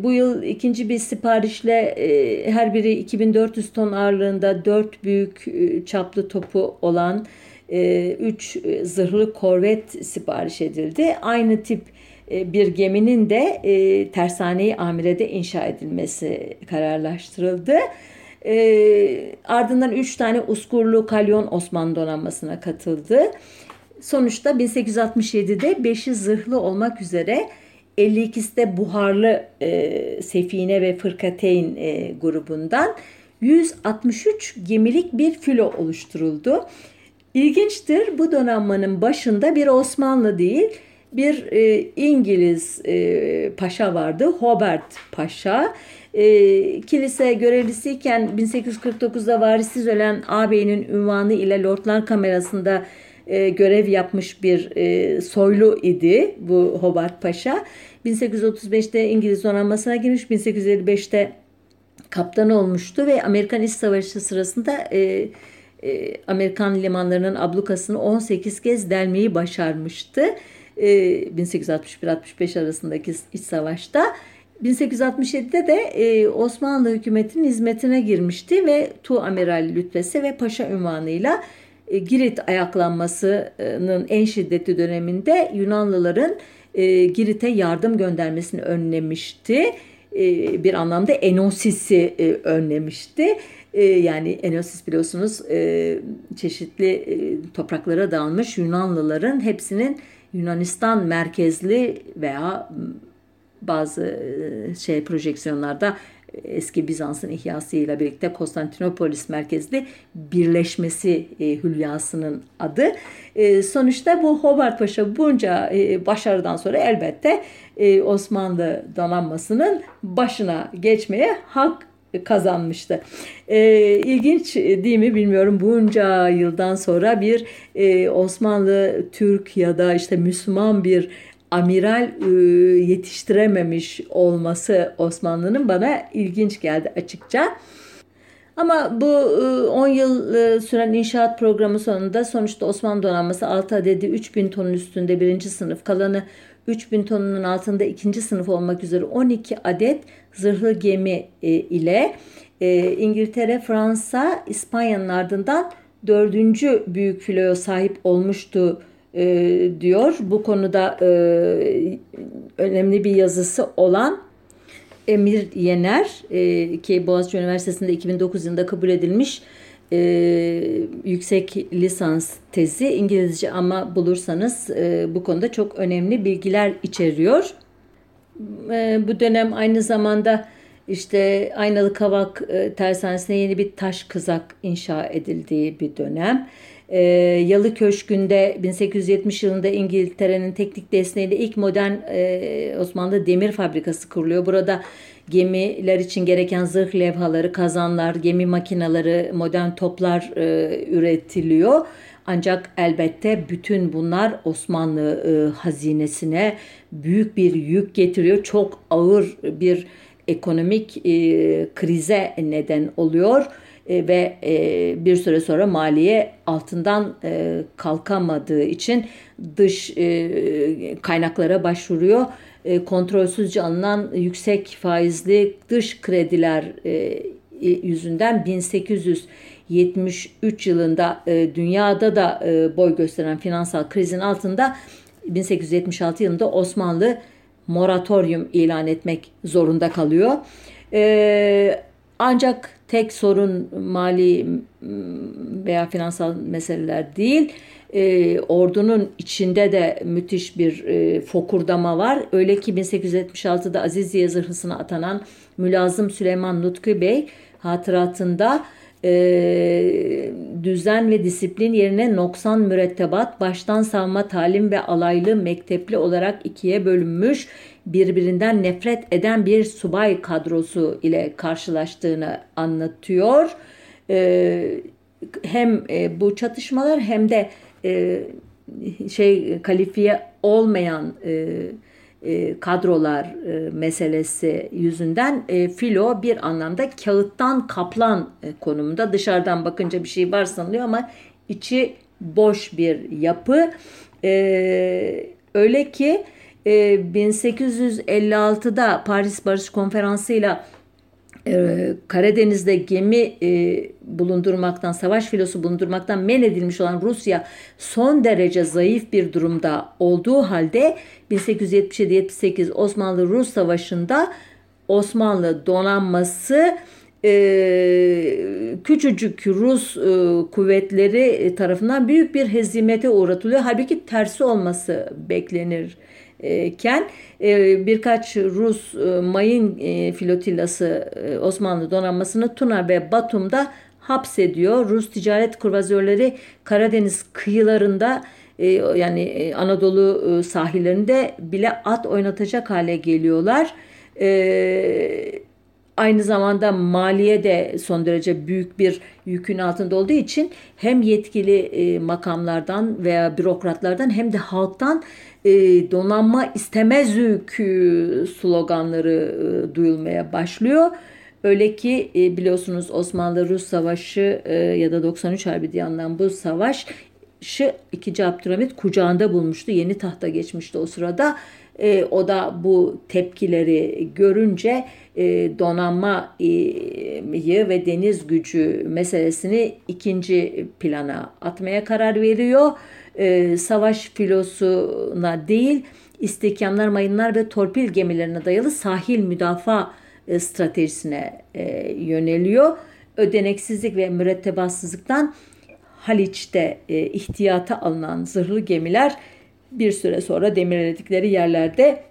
bu yıl ikinci bir siparişle e, her biri 2400 ton ağırlığında 4 büyük e, çaplı topu olan 3 e, e, zırhlı korvet sipariş edildi. Aynı tip e, bir geminin de e, tersaneyi amirede inşa edilmesi kararlaştırıldı. E, ardından 3 tane uskurlu kalyon Osmanlı donanmasına katıldı. Sonuçta 1867'de 5'i zırhlı olmak üzere 52'si de buharlı e, Sefine ve Fırkateyn e, grubundan 163 gemilik bir filo oluşturuldu. İlginçtir bu donanmanın başında bir Osmanlı değil bir e, İngiliz e, paşa vardı Hobart Paşa. E, kilise görevlisiyken 1849'da varisiz ölen ağabeyinin ünvanı ile Lordlar Kamerası'nda e, görev yapmış bir e, soylu idi bu Hobart Paşa. 1835'te İngiliz donanmasına girmiş, 1855'te kaptan olmuştu ve Amerikan İç Savaşı sırasında e, e, Amerikan limanlarının ablukasını 18 kez delmeyi başarmıştı. E, 1861-65 arasındaki iç savaşta. 1867'de de e, Osmanlı hükümetinin hizmetine girmişti ve Tu Amiral Lütfesi ve Paşa ünvanıyla Girit ayaklanmasının en şiddetli döneminde Yunanlıların e, Girit'e yardım göndermesini önlemişti. E, bir anlamda Enosis'i e, önlemişti. E, yani Enosis biliyorsunuz e, çeşitli e, topraklara dağılmış Yunanlıların hepsinin Yunanistan merkezli veya bazı e, şey projeksiyonlarda eski Bizans'ın ihyasıyla birlikte Konstantinopolis merkezli birleşmesi e, hülyasının adı. E, sonuçta bu Hobart Paşa bunca e, başarıdan sonra elbette e, Osmanlı donanmasının başına geçmeye hak kazanmıştı. E, ilginç değil mi bilmiyorum bunca yıldan sonra bir e, Osmanlı Türk ya da işte Müslüman bir amiral e, yetiştirememiş olması Osmanlı'nın bana ilginç geldi açıkça. Ama bu 10 yıl süren inşaat programı sonunda sonuçta Osmanlı donanması 6 adedi 3000 tonun üstünde birinci sınıf kalanı 3000 tonunun altında ikinci sınıf olmak üzere 12 adet zırhlı gemi ile İngiltere, Fransa, İspanya'nın ardından dördüncü büyük filoya sahip olmuştu e, diyor. Bu konuda e, önemli bir yazısı olan Emir Yener e, ki Boğaziçi Üniversitesi'nde 2009 yılında kabul edilmiş e, yüksek lisans tezi İngilizce ama bulursanız e, bu konuda çok önemli bilgiler içeriyor. E, bu dönem aynı zamanda işte Aynalı Kavak e, Tersanesi'ne yeni bir taş kızak inşa edildiği bir dönem. Yalı Köşkü'nde 1870 yılında İngiltere'nin teknik desteğiyle ilk modern e, Osmanlı demir fabrikası kuruluyor. Burada gemiler için gereken zırh levhaları, kazanlar, gemi makineleri, modern toplar e, üretiliyor. Ancak elbette bütün bunlar Osmanlı e, hazinesine büyük bir yük getiriyor. Çok ağır bir ekonomik e, krize neden oluyor e, ve e, bir süre sonra maliye altından e, kalkamadığı için dış kaynaklara başvuruyor. Kontrolsüzce alınan yüksek faizli dış krediler yüzünden 1873 yılında dünyada da boy gösteren finansal krizin altında 1876 yılında Osmanlı moratorium ilan etmek zorunda kalıyor. E, ancak tek sorun mali veya finansal meseleler değil. E, ordunun içinde de müthiş bir e, fokurdama var. Öyle ki 1876'da Aziziye zırhısına atanan Mülazım Süleyman Nutku Bey hatıratında e, düzen ve disiplin yerine noksan mürettebat, baştan savma talim ve alaylı mektepli olarak ikiye bölünmüş birbirinden nefret eden bir subay kadrosu ile karşılaştığını anlatıyor. E, hem e, bu çatışmalar hem de e, şey kalifiye olmayan e, e, kadrolar e, meselesi yüzünden e, filo bir anlamda kağıttan kaplan konumunda dışarıdan bakınca bir şey var sanılıyor ama içi boş bir yapı. Öyle ki e, 1856'da Paris Barış Konferansı ile e, Karadeniz'de gemi e, bulundurmaktan, savaş filosu bulundurmaktan men edilmiş olan Rusya son derece zayıf bir durumda olduğu halde 1877-78 Osmanlı-Rus Savaşı'nda Osmanlı donanması e, küçücük Rus e, kuvvetleri tarafından büyük bir hezimete uğratılıyor. Halbuki tersi olması beklenir iken e, birkaç Rus e, mayın e, flotillası Osmanlı donanmasını Tuna ve Batum'da hapsediyor. Rus ticaret kurvazörleri Karadeniz kıyılarında yani Anadolu sahillerinde bile at oynatacak hale geliyorlar. Aynı zamanda maliye de son derece büyük bir yükün altında olduğu için hem yetkili makamlardan veya bürokratlardan hem de halktan e, donanma istemezük sloganları e, duyulmaya başlıyor. Öyle ki e, biliyorsunuz Osmanlı-Rus Savaşı e, ya da 93 Harbi diye anılan bu savaş şu 2. Abdülhamit kucağında bulmuştu. Yeni tahta geçmişti o sırada. E, o da bu tepkileri görünce e, donanmayı ve deniz gücü meselesini ikinci plana atmaya karar veriyor e, savaş filosuna değil istihkamlar, mayınlar ve torpil gemilerine dayalı sahil müdafaa e, stratejisine e, yöneliyor. Ödeneksizlik ve mürettebatsızlıktan Haliç'te e, ihtiyata alınan zırhlı gemiler bir süre sonra demirledikleri yerlerde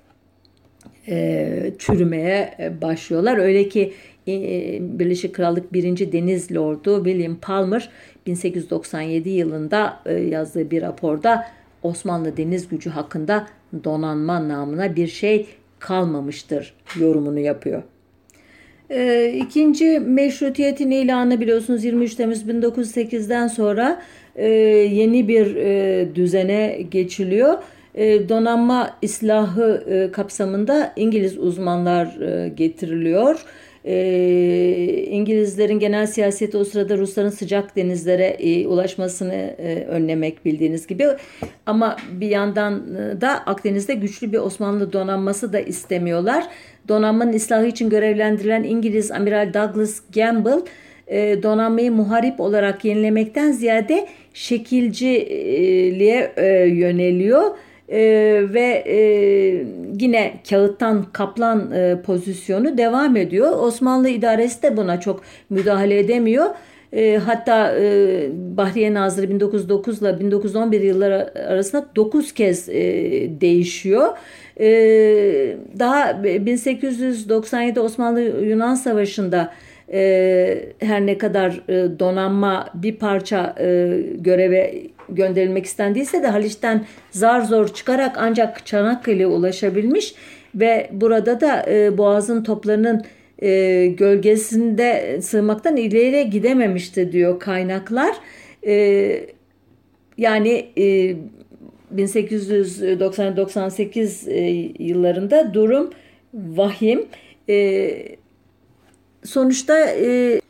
e, çürümeye e, başlıyorlar. Öyle ki e, Birleşik Krallık 1. Deniz Lordu William Palmer 1897 yılında e, yazdığı bir raporda Osmanlı deniz gücü hakkında donanma namına bir şey kalmamıştır yorumunu yapıyor. E, ikinci meşrutiyetin ilanı biliyorsunuz 23 Temmuz 1908'den sonra e, yeni bir düzene geçiliyor. Donanma islahı kapsamında İngiliz uzmanlar getiriliyor. E, İngilizlerin genel siyaseti o sırada Rusların sıcak denizlere e, ulaşmasını e, önlemek bildiğiniz gibi. Ama bir yandan e, da Akdeniz'de güçlü bir Osmanlı donanması da istemiyorlar. Donanmanın ıslahı için görevlendirilen İngiliz Amiral Douglas Gamble e, donanmayı muharip olarak yenilemekten ziyade şekilciliğe e, yöneliyor e, ve yine kağıttan kaplan pozisyonu devam ediyor. Osmanlı idaresi de buna çok müdahale edemiyor. Hatta Bahriye Nazırı 1909 ile 1911 yılları arasında 9 kez değişiyor. Daha 1897 Osmanlı-Yunan Savaşı'nda e, her ne kadar e, donanma bir parça e, göreve gönderilmek istendiyse de Haliç'ten zar zor çıkarak ancak Çanakkale'ye ulaşabilmiş ve burada da e, Boğaz'ın toplarının e, gölgesinde sığmaktan ileriye gidememişti diyor kaynaklar. E, yani e, 1890-98 e, yıllarında durum vahim. E, sonuçta e,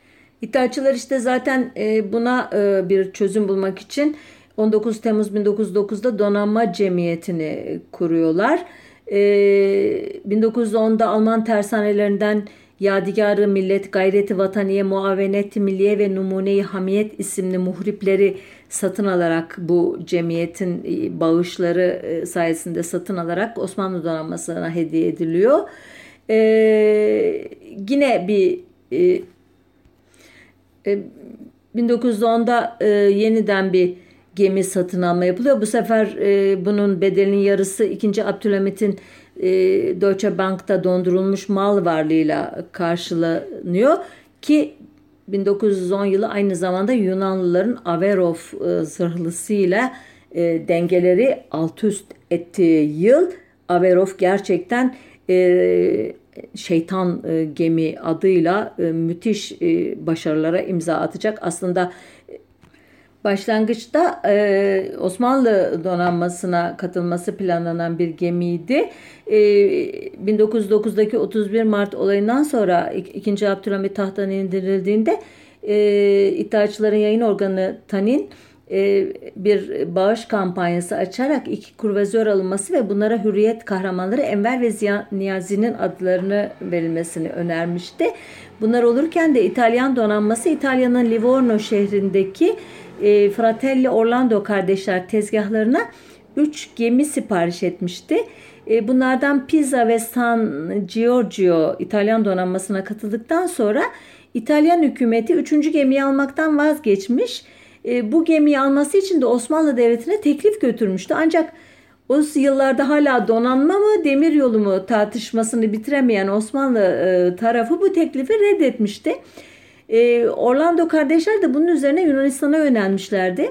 İttihatçılar işte zaten e, buna e, bir çözüm bulmak için 19 Temmuz 1909'da Donanma Cemiyeti'ni kuruyorlar. 1910'da ee, Alman tersanelerinden Yadigarı Millet, Gayreti Vataniye, Muavenet Milliye ve Numune-i Hamiyet isimli muhripleri satın alarak bu cemiyetin e, bağışları e, sayesinde satın alarak Osmanlı donanmasına hediye ediliyor. Ee, yine bir e, 1910'da e, yeniden bir gemi satın alma yapılıyor. Bu sefer e, bunun bedelinin yarısı 2. Abdülhamit'in e, Deutsche Bank'ta dondurulmuş mal varlığıyla karşılanıyor ki 1910 yılı aynı zamanda Yunanlıların Averov e, zırhlısıyla e, dengeleri alt üst ettiği yıl Averov gerçekten e, şeytan e, gemi adıyla e, müthiş e, başarılara imza atacak. Aslında Başlangıçta Osmanlı donanmasına katılması planlanan bir gemiydi. E, 1909'daki 31 Mart olayından sonra 2. Abdülhamit tahttan indirildiğinde e, yayın organı TANİN bir bağış kampanyası açarak iki kurvazör alınması ve bunlara hürriyet kahramanları Enver ve Ziya, Niyazi'nin adlarını verilmesini önermişti. Bunlar olurken de İtalyan donanması İtalya'nın Livorno şehrindeki e, Fratelli Orlando kardeşler tezgahlarına 3 gemi sipariş etmişti. E, bunlardan Pisa ve San Giorgio İtalyan donanmasına katıldıktan sonra İtalyan hükümeti 3. gemiyi almaktan vazgeçmiş. E, bu gemiyi alması için de Osmanlı Devleti'ne teklif götürmüştü. Ancak o yıllarda hala donanma mı demir yolu mu tartışmasını bitiremeyen Osmanlı e, tarafı bu teklifi reddetmişti. Orlando kardeşler de bunun üzerine Yunanistan'a yönelmişlerdi.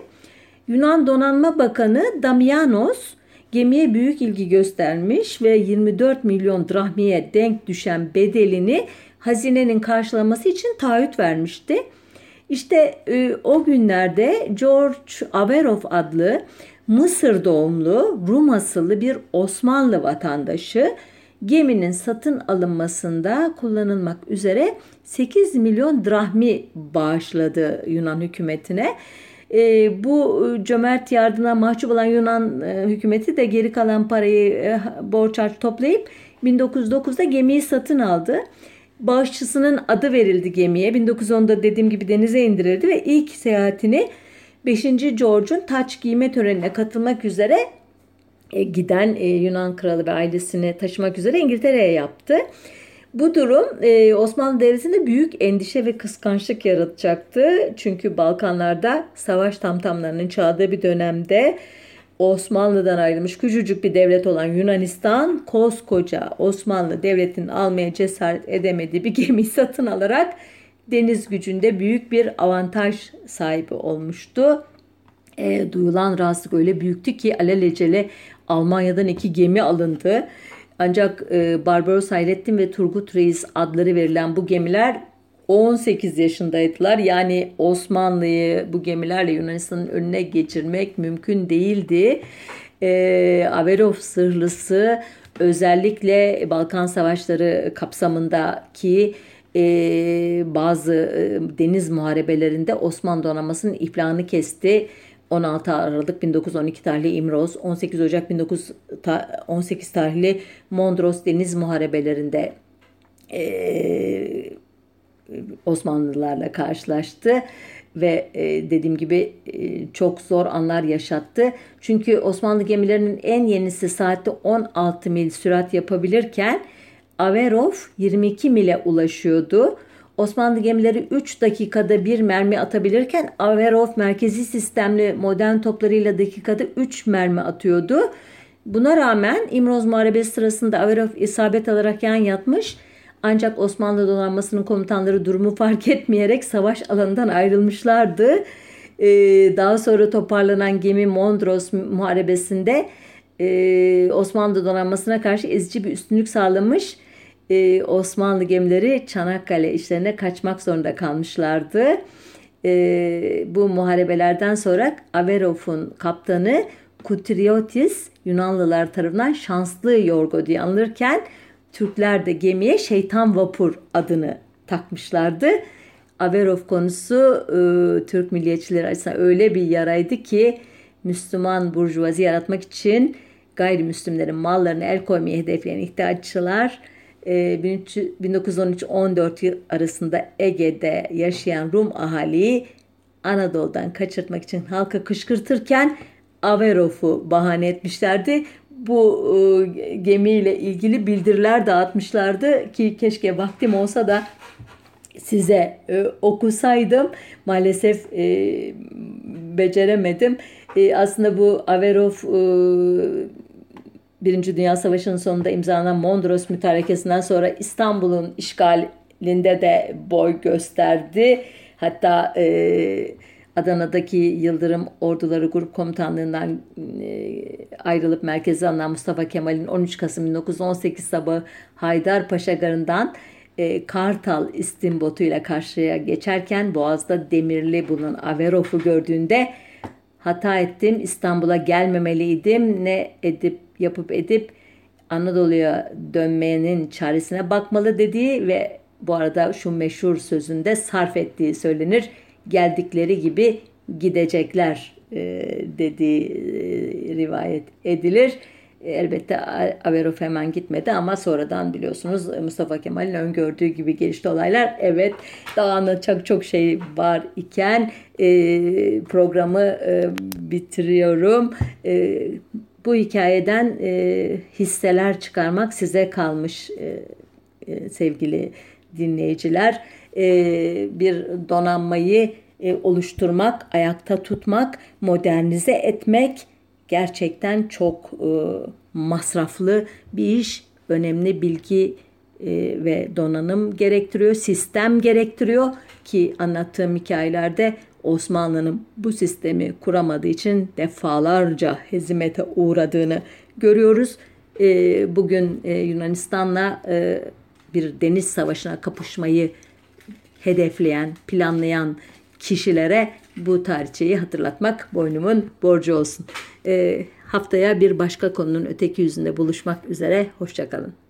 Yunan Donanma Bakanı Damianos gemiye büyük ilgi göstermiş ve 24 milyon drahmiye denk düşen bedelini hazinenin karşılaması için taahhüt vermişti. İşte e, o günlerde George Averov adlı Mısır doğumlu Rum asıllı bir Osmanlı vatandaşı geminin satın alınmasında kullanılmak üzere 8 milyon drahmi bağışladı Yunan hükümetine. E, bu cömert yardıma mahcup olan Yunan e, hükümeti de geri kalan parayı e, borç harç toplayıp 1909'da gemiyi satın aldı. Bağışçısının adı verildi gemiye. 1910'da dediğim gibi denize indirildi ve ilk seyahatini 5. George'un taç giyme törenine katılmak üzere e, giden e, Yunan kralı ve ailesini taşımak üzere İngiltere'ye yaptı. Bu durum e, Osmanlı Devleti'nde büyük endişe ve kıskançlık yaratacaktı. Çünkü Balkanlarda savaş tamtamlarının çağdığı bir dönemde Osmanlı'dan ayrılmış küçücük bir devlet olan Yunanistan koskoca Osmanlı Devleti'nin almaya cesaret edemediği bir gemi satın alarak deniz gücünde büyük bir avantaj sahibi olmuştu. E, duyulan rahatsızlık öyle büyüktü ki alelacele Almanya'dan iki gemi alındı. Ancak e, Barbaros Hayrettin ve Turgut Reis adları verilen bu gemiler 18 yaşındaydılar. Yani Osmanlı'yı bu gemilerle Yunanistan'ın önüne geçirmek mümkün değildi. E, Averov sırlısı özellikle Balkan Savaşları kapsamındaki e, bazı e, deniz muharebelerinde Osmanlı donanmasının iflahını kesti. 16 Aralık 1912 tarihli İmroz, 18 Ocak 1918 tarihli Mondros deniz muharebelerinde e, Osmanlılarla karşılaştı ve e, dediğim gibi e, çok zor anlar yaşattı. Çünkü Osmanlı gemilerinin en yenisi saatte 16 mil sürat yapabilirken Averov 22 mile ulaşıyordu. Osmanlı gemileri 3 dakikada bir mermi atabilirken Averov merkezi sistemli modern toplarıyla dakikada 3 mermi atıyordu. Buna rağmen İmroz Muharebesi sırasında Averov isabet alarak yan yatmış ancak Osmanlı donanmasının komutanları durumu fark etmeyerek savaş alanından ayrılmışlardı. Ee, daha sonra toparlanan gemi Mondros Muharebesi'nde e, Osmanlı donanmasına karşı ezici bir üstünlük sağlamış e, Osmanlı gemileri Çanakkale işlerine kaçmak zorunda kalmışlardı. E, bu muharebelerden sonra Averov'un kaptanı Kutriotis Yunanlılar tarafından şanslı yorgo diye anılırken Türkler de gemiye şeytan vapur adını takmışlardı. Averov konusu e, Türk milliyetçileri açısından öyle bir yaraydı ki Müslüman burjuvazi yaratmak için gayrimüslimlerin mallarını el koymaya hedefleyen ihtiyaççılar 1913-14 yıl arasında Ege'de yaşayan Rum ahaliyi Anadolu'dan kaçırtmak için halka kışkırtırken Averov'u bahane etmişlerdi. Bu e, gemiyle ilgili bildiriler dağıtmışlardı ki keşke vaktim olsa da size e, okusaydım. Maalesef e, beceremedim. E, aslında bu Averov e, Birinci Dünya Savaşı'nın sonunda imzalanan Mondros Mütarekesi'nden sonra İstanbul'un işgalinde de boy gösterdi. Hatta e, Adana'daki Yıldırım Orduları Grup Komutanlığından e, ayrılıp merkeze alınan Mustafa Kemal'in 13 Kasım 1918 sabahı Haydarpaşa Garı'ndan e, Kartal istimbotu ile karşıya geçerken Boğaz'da demirli bulunan Averov'u gördüğünde hata ettim İstanbul'a gelmemeliydim ne edip yapıp edip Anadolu'ya dönmeyenin çaresine bakmalı dediği ve bu arada şu meşhur sözünde sarf ettiği söylenir. Geldikleri gibi gidecekler dediği rivayet edilir. Elbette Averov hemen gitmedi ama sonradan biliyorsunuz Mustafa Kemal'in öngördüğü gibi gelişti olaylar. Evet daha çok çok şey var iken e, programı e, bitiriyorum. E, bu hikayeden e, hisseler çıkarmak size kalmış e, e, sevgili dinleyiciler. E, bir donanmayı e, oluşturmak, ayakta tutmak, modernize etmek gerçekten çok e, masraflı bir iş. Önemli bilgi ve donanım gerektiriyor, sistem gerektiriyor ki anlattığım hikayelerde Osmanlı'nın bu sistemi kuramadığı için defalarca hezimete uğradığını görüyoruz. Bugün Yunanistan'la bir deniz savaşına kapışmayı hedefleyen, planlayan kişilere bu tarihçeyi hatırlatmak boynumun borcu olsun. E, haftaya bir başka konunun öteki yüzünde buluşmak üzere. Hoşçakalın.